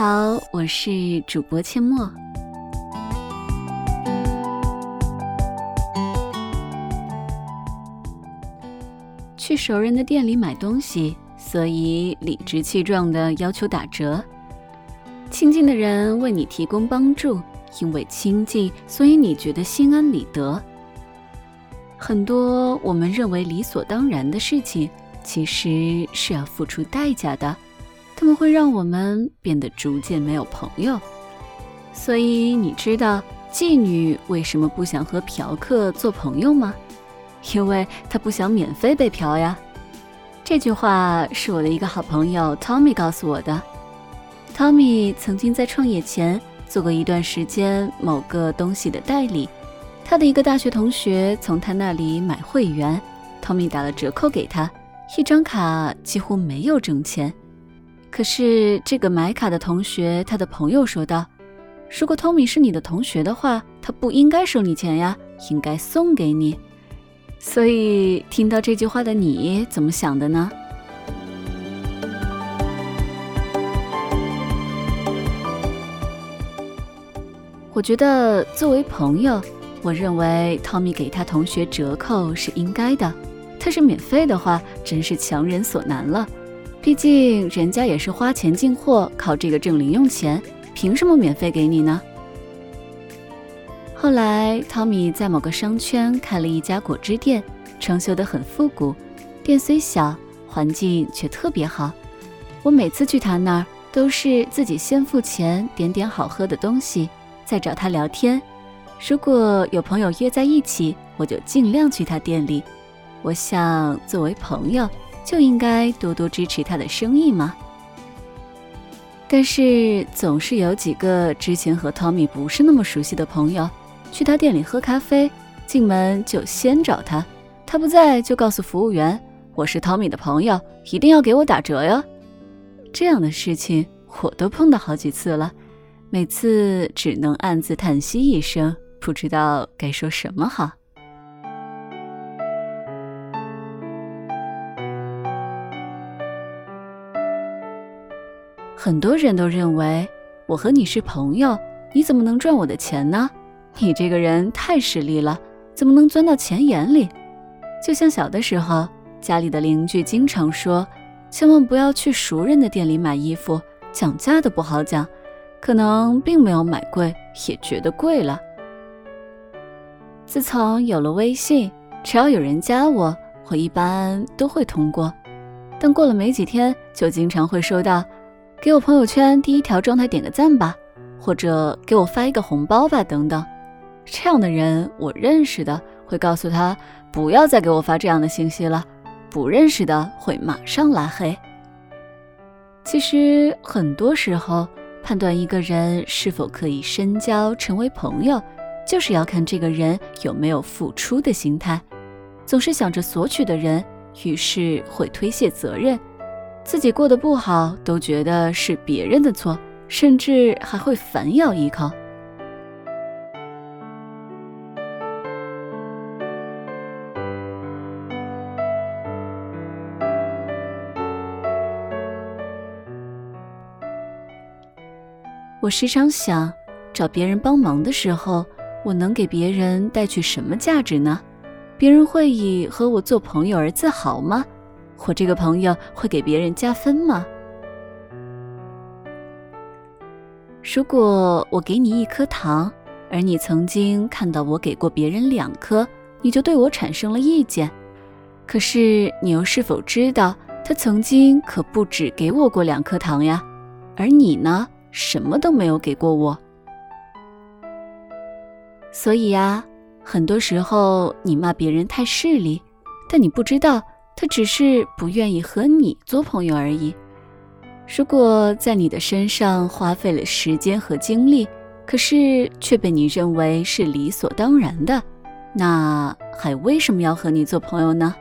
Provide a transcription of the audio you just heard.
好，我是主播阡陌。去熟人的店里买东西，所以理直气壮的要求打折。亲近的人为你提供帮助，因为亲近，所以你觉得心安理得。很多我们认为理所当然的事情，其实是要付出代价的。他们会让我们变得逐渐没有朋友。所以你知道妓女为什么不想和嫖客做朋友吗？因为她不想免费被嫖呀。这句话是我的一个好朋友 Tommy 告诉我的。Tommy 曾经在创业前做过一段时间某个东西的代理，他的一个大学同学从他那里买会员，Tommy 打了折扣给他，一张卡几乎没有挣钱。可是这个买卡的同学，他的朋友说道：“如果 Tommy 是你的同学的话，他不应该收你钱呀，应该送给你。”所以，听到这句话的你怎么想的呢？我觉得作为朋友，我认为汤米给他同学折扣是应该的。他是免费的话，真是强人所难了。毕竟人家也是花钱进货，靠这个挣零用钱，凭什么免费给你呢？后来，汤米在某个商圈开了一家果汁店，装修得很复古。店虽小，环境却特别好。我每次去他那儿，都是自己先付钱，点点好喝的东西，再找他聊天。如果有朋友约在一起，我就尽量去他店里。我想，作为朋友，就应该多多支持他的生意吗。但是，总是有几个之前和汤米不是那么熟悉的朋友。去他店里喝咖啡，进门就先找他，他不在就告诉服务员：“我是汤米的朋友，一定要给我打折哟。”这样的事情我都碰到好几次了，每次只能暗自叹息一声，不知道该说什么好。很多人都认为我和你是朋友，你怎么能赚我的钱呢？你这个人太势利了，怎么能钻到钱眼里？就像小的时候，家里的邻居经常说，千万不要去熟人的店里买衣服，讲价的不好讲，可能并没有买贵，也觉得贵了。自从有了微信，只要有人加我，我一般都会通过，但过了没几天，就经常会收到，给我朋友圈第一条状态点个赞吧，或者给我发一个红包吧，等等。这样的人，我认识的会告诉他不要再给我发这样的信息了；不认识的会马上拉黑。其实很多时候，判断一个人是否可以深交成为朋友，就是要看这个人有没有付出的心态。总是想着索取的人，于是会推卸责任，自己过得不好都觉得是别人的错，甚至还会反咬一口。我时常想，找别人帮忙的时候，我能给别人带去什么价值呢？别人会以和我做朋友而自豪吗？我这个朋友会给别人加分吗？如果我给你一颗糖，而你曾经看到我给过别人两颗，你就对我产生了意见。可是你又是否知道，他曾经可不止给我过两颗糖呀？而你呢？什么都没有给过我，所以呀，很多时候你骂别人太势利，但你不知道他只是不愿意和你做朋友而已。如果在你的身上花费了时间和精力，可是却被你认为是理所当然的，那还为什么要和你做朋友呢？